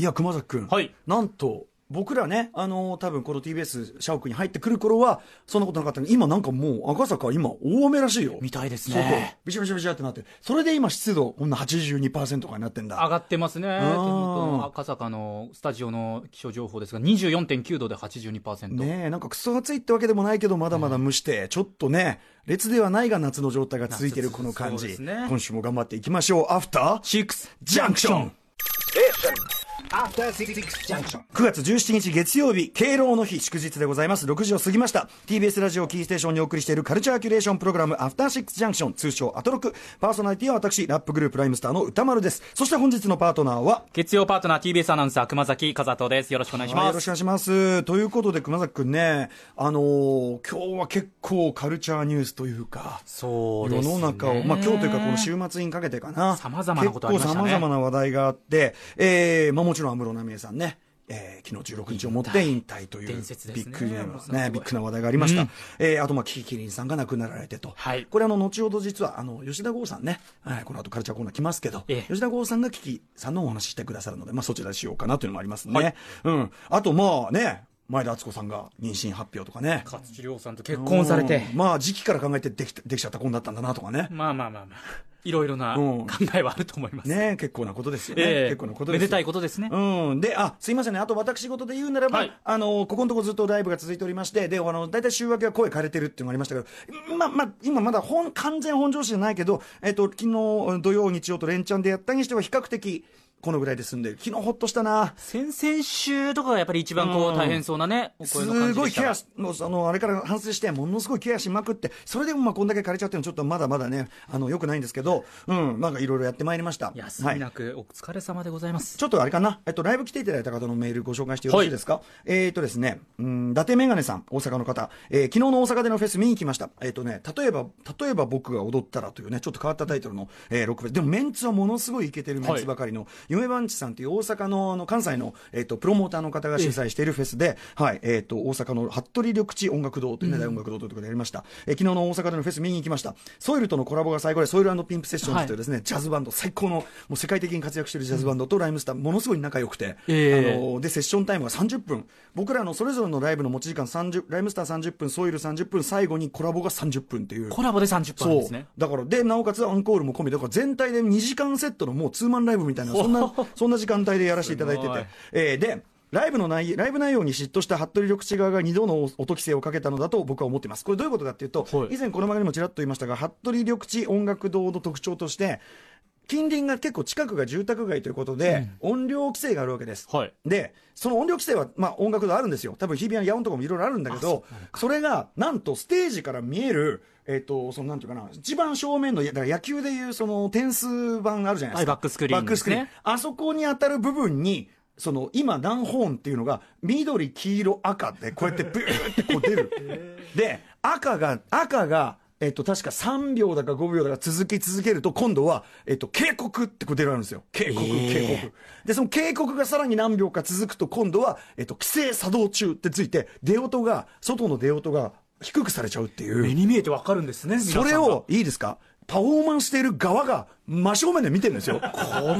いや、熊崎君。はいなんと、僕らね、あのー多分この TBS 社屋に入ってくる頃は、そんなことなかったけど、今なんかもう赤坂、今、大雨らしいよ。みたいです外ね。ビシャビシャビシャってなって。それで今湿度、こんな82%とかになってんだ。上がってますね。赤坂のスタジオの気象情報ですが、24.9度で82%。ねえ、なんかクソ暑いってわけでもないけど、まだまだ蒸して、ちょっとね、列ではないが夏の状態が続いているこの感じ。ね今週も頑張っていきましょう。アフターシックスジャンクション Junction. 9月17日月曜日、敬老の日祝日でございます。6時を過ぎました。TBS ラジオキーステーションにお送りしているカルチャーキュレーションプログラム、アフターシックスジャンクション、通称アトロク。パーソナリティは私、ラップグループライムスターの歌丸です。そして本日のパートナーは、月曜パートナー TBS アナウンサー熊崎和人です。よろしくお願いします。ろしくお願いします。ということで、熊崎くんね、あのー今日は結構カルチャーニュースというか、世そうですね。の中を、まあ今日というかこの週末にかけてかな。様々なことありましたね結構様々な話題があって、えー、まあもちろん安室奈美恵さんね。えー、昨日16日をもって引退という伝説ですねビッグなね、ビッグな話題がありました。うんえー、あとまあキキキリンさんが亡くなられてと。はいこれあの後ほど実はあの吉田剛さんね、はい、この後カルチャーコーナー来ますけど、ええ吉田剛さんがキキさんのお話ししてくださるので、まあそちらでしようかなというのもありますね。はいうん。あとまあね、前田敦子さんが妊娠発表とかね。勝地涼さんと結婚されてうん。まあ時期から考えてできたできちゃった婚だったんだなとかね。まあまあまあまあ。いろいろなうん考えはあると思います。ね結構なことですよね。ええ結構なことですよめでたいことですね。うん。で、あ、すいませんね。あと私事で言うならば、はいあの、ここのとこずっとライブが続いておりまして、で、あの、大体週明けは声枯れてるっていうのがありましたけど、ま、ま、今まだ本、完全本調子じゃないけど、えっと、昨日土曜、日曜と連チャンでやったにしては比較的、このぐらいで済んでる。昨日ほっとしたな。先々週とかがやっぱり一番こうんう大変そうなね、お声の感すごいケアあの、あれから反省して、ものすごいケアしまくって、それでもまあこんだけ枯れちゃってるのちょっとまだまだね、あの、良くないんですけど、うん、なんかいろいろやってまいりました。休はいみなくお疲れ様でございます。ちょっとあれかな、えっと、ライブ来ていただいた方のメールご紹介してよろしいですか、えっとですね、うん、伊達メガネさん、大阪の方、えー昨日の大阪でのフェス見に来ました。えっとね、例えば、例えば僕が踊ったらというね、ちょっと変わったタイトルの、えーロックフェス。でもメンツはものすごいイケてるメンツばかりの、夢番地さんという大阪の、あの、関西の、えっと、プロモーターの方が主催しているフェスで、はい、えっと、大阪の服部緑地音楽堂というね、大音楽堂というところでやりました。えー昨日の大阪でのフェス見に行きました。ソイルとのコラボが最後で、ソイルピンプセッションズというですね、ジャズバンド、最高の、もう世界的に活躍しているジャズバンドとライムスター、ものすごい仲良くて、ええあので、セッションタイムが30分。僕らのそれぞれのライブの持ち時間30、ライムスター30分、ソイル30分、最後にコラボが30分っていう。コラボで30分ですね。。だから、で、なおかつアンコールも込みで、だから全体で2時間セットのもうツーマンライブみたいな、そんな、そんな時間帯でやらせていただいてて。えーで、ライブの内ライブ内容に嫉妬した服部緑地側が2度の音規制をかけたのだと僕は思っています。これどういうことかっていうと、はい以前この番組でもちらっと言いましたが、服部緑地音楽堂の特徴として、近隣が結構近くが住宅街ということで、音量規制があるわけです。はい。で、その音量規制は、まあ、音楽堂あるんですよ。多分、日比谷野音とかもいろいろあるんだけど、それが、なんと、ステージから見える、えっ、と、その、なんていうかな、一番正面の、だから野球でいう、その、点数板あるじゃないですか。はいバックスクリーンバックスクリーン。あそこに当たる部分に、その、今、何本っていうのが、緑、黄色、赤で、こうやって、ブーってこう出る。で、赤が、赤が、えっと、確か3秒だか5秒だか続き続けると、今度は、えっと、警告ってこう出るんですよ。警告、警告。で、その警告がさらに何秒か続くと、今度は、えっと、規制作動中ってついて、出音が、外の出音が低くされちゃうっていう。目に見えてわかるんですね、それを、いいですか？パフォーマンスしている側が真正面で見てるんですよ。こ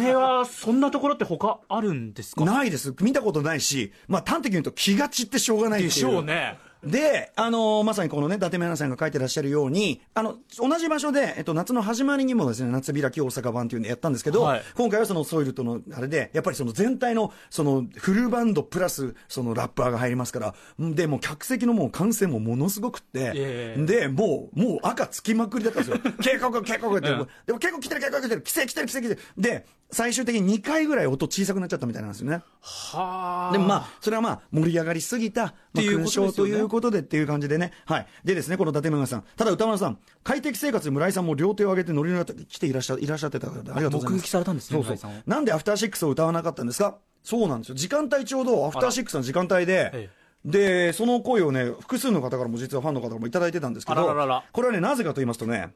れは、そんなところって他あるんですか？ないです。見たことないし、まあ端的に言うと気が散ってしょうがないっていう。でしょうね。で、あのーまさにこのね、伊達メアナさんが書いてらっしゃるように、あの、同じ場所で、えっと、夏の始まりにもですね、夏開き大阪版っていうのやったんですけど、はい今回はそのソイルとのあれで、やっぱりその全体の、そのフルバンドプラス、そのラッパーが入りますから、んで、もう客席のもう歓声もものすごくって、ええで、もう、もう赤つきまくりだったんですよ。警告、警告って、うんでも警告来てる、警告来てる、規制来てる、規制来てる。で、最終的に2回ぐらい音小さくなっちゃったみたいなんですよね。はあ。でもまあ、それはまあ、盛り上がりすぎた、まあ、勲章ということでっていう感じでね。はい。でですね、この伊達村さん。ただ歌丸さん、快適生活で村井さんも両手を上げてノリノリで来ていらっしゃいらっしゃってた方でありがとうございます。目撃されたんですねそうそう村井さんを。なんでアフターシックスを歌わなかったんですか？そうなんですよ。時間帯ちょうどアフターシックスの時間帯で、えで、その声をね、複数の方からも実はファンの方からもいただいてたんですけど、あららららこれはね、なぜかと言いますとね、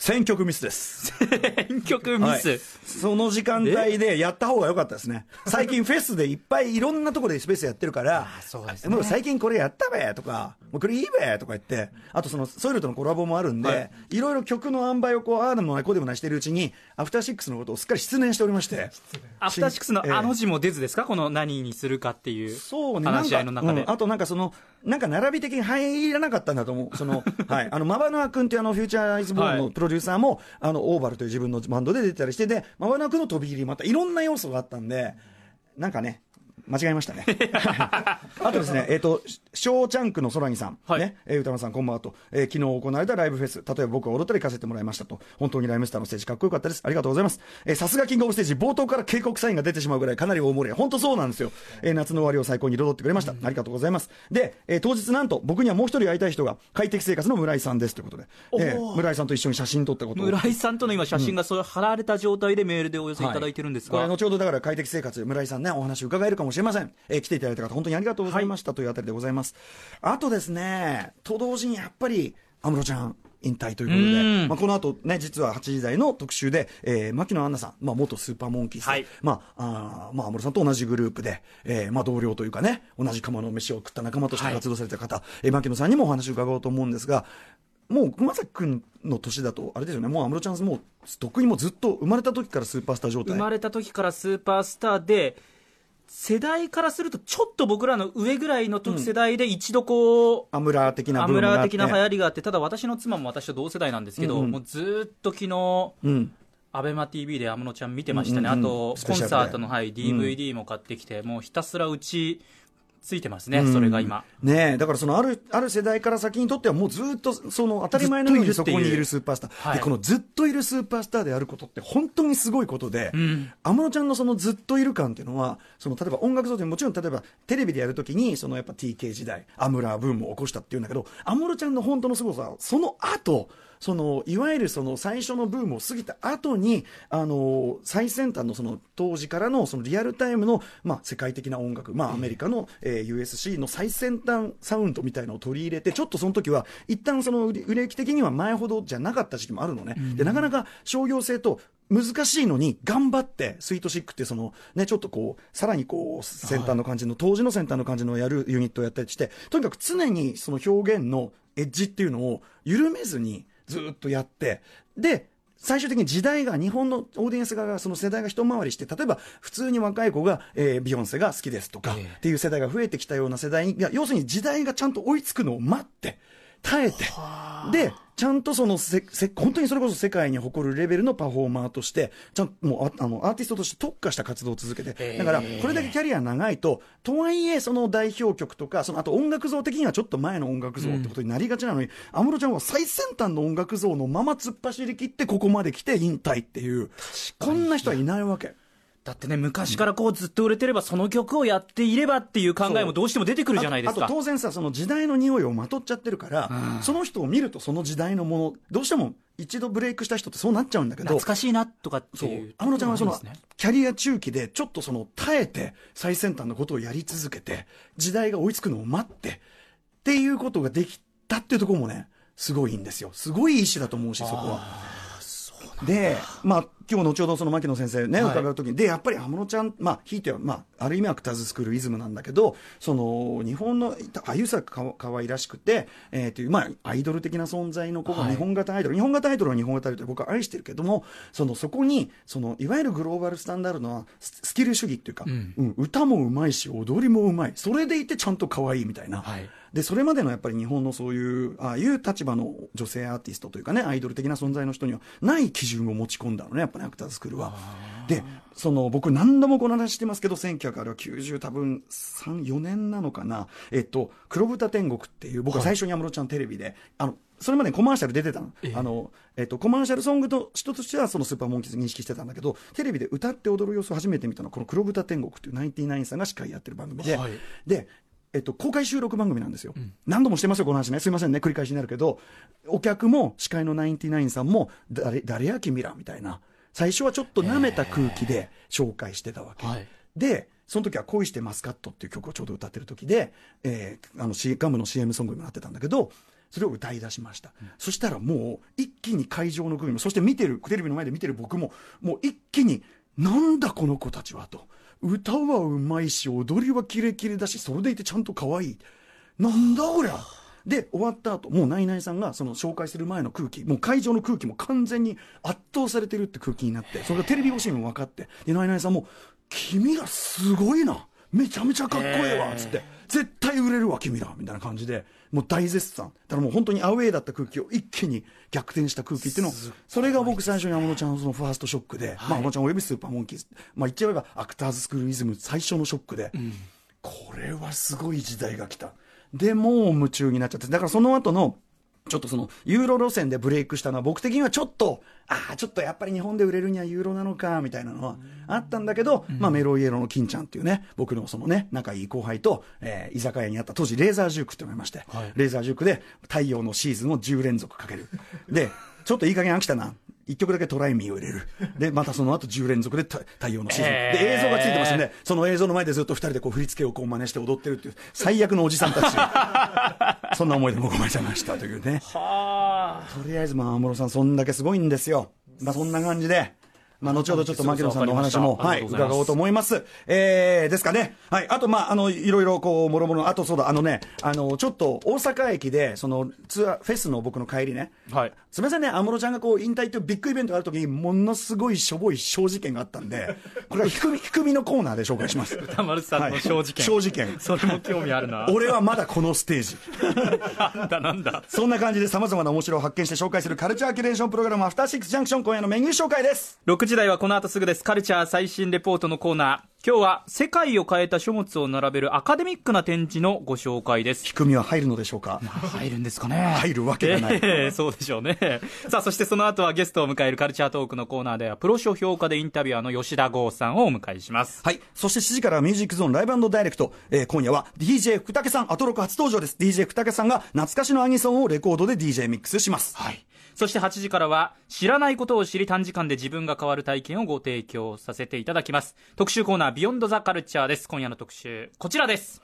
選曲ミスです。選曲ミス。はいその時間帯でやった方が良かったですね。最近フェスでいっぱいいろんなところでスペースやってるから、そうですねもう最近これやったべとか、もうこれいいべとか言って、あとそのソイルとのコラボもあるんで、はいい、ろいろ曲の塩梅をこう、ああでもないこうでもないしてるうちに、アフターシックスのことをすっかり失念しておりまして。アフターシックスのええあの字も出ずですか、この何にするかっていうそうね、話し合いの中で。なんかうんあとなんかその、なんか並び的に入らなかったんだと思う。その、はい。あの、マバナー君ってあの、フューチャーアイズボーンはいのプロデューサーも、あの、オーバルという自分のバンドで出てたりして、で、マバナー君の飛び入りまたいろんな要素があったんで、なんかね、間違えましたね。あとですね、えっ、と、ショーチャンクの空にさん、はいね、えー歌丸さんこんばんはと、えー昨日行われたライブフェス、例えば僕は踊ったり行かせてもらいましたと、本当にライムスターのステージかっこよかったです。ありがとうございます。えーさすがキングオブステージ、冒頭から警告サインが出てしまうぐらいかなり大盛り本当そうなんですよ。えー夏の終わりを最高に彩ってくれました。ありがとうございます。で、えー当日なんと僕にはもう一人会いたい人が快適生活の村井さんですということで、えー村井さんと一緒に写真撮ったことを。村井さんとの今、写真がそう貼られた状態でメールでお寄せいただいてるんですが、これ後ほどだから快適生活、村井さんね、お話伺えるかもしれません。えー来ていただいた方、本当にありがとうございました、というあたりでございます。あとですね、と同時にやっぱり、安室ちゃん、引退ということうで、ん。まあ、この後ね、実は8時台の特集で、えー、牧野アンナさん、まあ、元スーパーモンキーズで、はい。まあ、あーまあ、安室さんと同じグループで、えー、まあ、同僚というかね、同じ釜の飯を食った仲間として活動されてる方、えー牧野さんにもお話を伺おうと思うんですが、もう熊崎君の年だと、あれですよね、もう安室ちゃん、もう、とっくにもうずっと生まれた時からスーパースター状態。生まれた時からスーパースターで、世代からすると、ちょっと僕らの上ぐらいの時世代で一度こう、アムラー的なアブームがあって。ムラー的な流行りがあって、ただ私の妻も私と同世代なんですけど、うんうん。もうずーっと昨日、うん、アベマ t v で安室ちゃん見てましたね、うんうんうん。あとコンサートの、はい、DVD も買ってきて、もうひたすらうちついてますね、それが今。ねえだからそのあるある世代から先にとってはもうずっとその当たり前のようにそこにいるスーパースター、はい。でこのずっといるスーパースターであることって本当にすごいことでん。安室、ちゃんのそのずっといる感っていうのはその例えば音楽像でもちろん例えばテレビでやるときにそのやっぱ TK 時代アムラーブームを起こしたっていうんだけど安室ちゃんの本当のすごさはその後そのいわゆるその最初のブームを過ぎた後にあの最先端のその当時からのそのリアルタイムの、まあ、世界的な音楽、まあ、アメリカの、えー USC の最先端サウンドみたいなのを取り入れてちょっとその時は一旦その売れ売れ行き的には前ほどじゃなかった時期もあるのね、でなかなか商業性と難しいのに頑張ってスイートシックってそのねちょっとこうさらにこう先端の感じの、当時の先端の感じのやるユニットをやったりしてとにかく常にその表現のエッジっていうのを緩めずにずっとやってで最終的に時代が日本のオーディエンス側がその世代が一回りして例えば普通に若い子が、えービヨンセが好きですとかっていう世代が増えてきたような世代が要するに時代がちゃんと追いつくのを待って耐えて。でちゃんとそのせせ本当にそれこそ世界に誇るレベルのパフォーマーとしてちゃんともうああのアーティストとして特化した活動を続けて。ええだからこれだけキャリア長いととはいえその代表曲とかそのあと音楽像的にはちょっと前の音楽像ってことになりがちなのに安室、ちゃんは最先端の音楽像のまま突っ走り切ってここまで来て引退っていう。こんな人はいないわけ。だってね、昔からこうずっと売れてれば、その曲をやっていればっていう考えもどうしても出てくるじゃないですか。あと当然さその時代の匂いをまとっちゃってるから、その人を見るとその時代のものどうしても一度ブレイクした人ってそうなっちゃうんだけど懐かしいなとかっていう。安室ちゃんはその、キャリア中期でちょっとその耐えて最先端のことをやり続けて時代が追いつくのを待ってっていうことができたっていうところもねすごいんですよすごいいい詩だと思うしそこは。で、まあ、今日後ほどその牧野先生ね、はい伺うときに、で、やっぱり安室ちゃん、まあ、ひいては、まあ、ある意味アクターズスクールイズムなんだけど、その、日本の、あゆさかかわいらしくて、えー、という、まあ、アイドル的な存在の子がはい日本型アイドル、日本型アイドルは日本型アイドルで僕は愛してるけども、その、そこに、その、いわゆるグローバルスタンダードなススキル主義っていうか、うんうん歌もうまいし、踊りもうまい。それでいてちゃんと可愛いみたいな。はいでそれまでのやっぱり日本のそういうああいう立場の女性アーティストというかねアイドル的な存在の人にはない基準を持ち込んだのねやっぱねアクターズスクールは。でその僕何度もこの話してますけど1990多分34年なのかな。えっと「黒豚天国」っていう僕は最初に安室ちゃんテレビで、あのそれまでコマーシャル出てたの,、ええ。あのえっと、コマーシャルソングと人としてはそのスーパーモンキーズ認識してたんだけどテレビで歌って踊る様子を初めて見たのはこの「黒豚天国」っていうナインティナインさんが司会やってる番組で、はい。でえっと、公開収録番組なんですよ、何度もしてますよ、この話ね、すいませんね、繰り返しになるけど、お客も司会のナインティナインさんも、誰誰や君らみたいな、最初はちょっと舐めた空気で紹介してたわけ。はい。でその時は恋してマスカットっていう曲をちょうど歌ってる時で、えーあの C ガムの CM ソングにもなってたんだけどそれを歌い出しました、そしたらもう一気に会場の空気もそして見てるテレビの前で見てる僕ももう一気になんだこの子たちはと歌はうまいし踊りはキレキレだしそれでいてちゃんと可愛い。なんだこりゃ。で終わった後もうナイナイさんがその紹介する前の空気もう会場の空気も完全に圧倒されてるって空気になってそれがテレビ越しにも分かって。でナイナイさんも「君らすごいな。めちゃめちゃかっこええわ」っつって「絶対売れるわ君ら」みたいな感じで。もう大絶賛。だからもう本当にアウェーだった空気を一気に逆転した空気っていうのをそれが僕最初に安室ちゃんのそのファーストショックで、まあ安室ちゃんおよびスーパーモンキーズまあ言っちゃえばアクターズスクールイズム最初のショックで、これはすごい時代が来た。で、もう夢中になっちゃって。だからその後の、ちょっとその、ユーロ路線でブレイクしたのは僕的にはちょっと、ああ、ちょっとやっぱり日本で売れるにはユーロなのか、みたいなのはあったんだけど、まあメロイエロの金ちゃんっていうね、僕のそのね、仲いい後輩と、えー居酒屋にあった当時レーザージュークって思いまして、レーザージュークで太陽のシーズンを10連続かける。で、ちょっといい加減飽きたな。一曲だけトライミーを入れる。で、またその後10連続でた太陽のシーズン。で、映像がついてますんで、その映像の前でずっと二人でこう振り付けをこう真似して踊ってるっていう、最悪のおじさんたち。そんな思いで僕もしてましたというね。はとりあえず、まあ、安室さん、そんだけすごいんですよ。まあ、そんな感じで。まあ、後ほどちょっと牧野さんのお話も、はい、伺おうと思います。えー、ですかね。はい。あと、まあ、あの、いろいろ、こう、もろもろ、あと、そうだ、あのね、あの、ちょっと、大阪駅で、その、ツアー、フェスの僕の帰りね。はいすみませんね、安室ちゃんがこう、引退というビッグイベントがあるときに、ものすごいしょぼい小事件があったんで、これは低み、低みのコーナーで紹介します。歌丸さんの小事件はい小事件。それも興味あるな。俺はまだこのステージ。なんだなんだ。そんな感じで様々な面白を発見して紹介するカルチャーキュレーションプログラム、アフターシックスジャンクション、今夜のメニュー紹介です。6時台はこの後すぐです。カルチャー最新レポートのコーナー。今日は世界を変えた書物を並べるアカデミックな展示のご紹介です。低みは入るのでしょうか？入るんですかね入るわけがないええそうでしょうね。さあ、そしてその後はゲストを迎えるカルチャートークのコーナーでは、プロ書評価でインタビュアーの吉田剛さんをお迎えします。はい。そして7時からはミュージックゾーンライブダイレクト。えー今夜は DJ 福武さん、アトロク初登場です。DJ 福武さんが懐かしのアニソンをレコードで DJ ミックスします。はい。そして8時からは、知らないことを知り短時間で自分が変わる体験をご提供させていただきます。特集コーナー、ビヨンドザカルチャーです。今夜の特集、こちらです。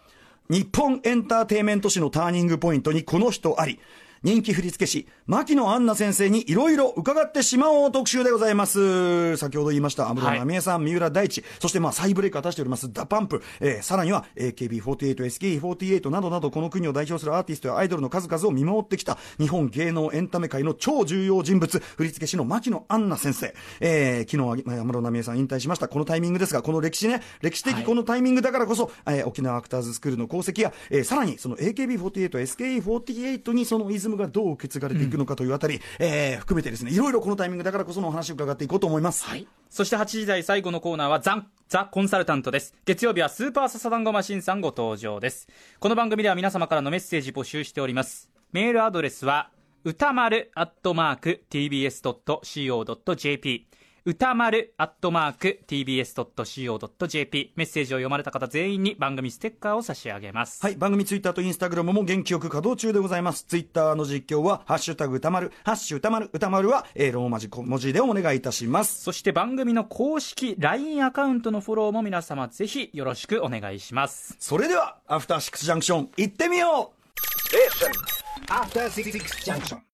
日本エンターテイメント史のターニングポイントにこの人あり。人気振付師、牧野アンナ先生にいろいろ伺ってしまおう特集でございます。先ほど言いました、安室奈美恵さん、三浦大知、そしてまあ再ブレイク果たしております、 DA PUMP、えーさらには AKB48、SKE48 などなどこの国を代表するアーティストやアイドルの数々を見守ってきた日本芸能エンタメ界の超重要人物、振付師の牧野アンナ先生。えー昨日安室奈美恵さん引退しました。このタイミングですが、この歴史ね、歴史的このタイミングだからこそ、えー沖縄アクターズスクールの功績や、えーさらにその AKB48、SKE48 にそのイズムがどう受け継がれていくのかというあたり、えー含めてですね、いろいろこのタイミングだからこそのお話を伺っていこうと思います。はい。そして8時台最後のコーナーはザン、ザ・コンサルタントです。月曜日はスーパーササダンゴマシンさんご登場です。この番組では皆様からのメッセージ募集しております。メールアドレスは、歌丸アットマーク tbs.co.jp 歌丸アットマーク tbs.co.jp メッセージを読まれた方全員に番組ステッカーを差し上げます。はい。番組ツイッターとインスタグラムも元気よく稼働中でございます。ツイッターの実況は、ハッシュタグ歌丸、ハッシュ歌丸、歌丸は、えーローマ字小文字でお願いいたします。そして番組の公式 LINE アカウントのフォローも皆様ぜひよろしくお願いします。それでは、アフターシックスジャンクション、行ってみよう After Six Junction.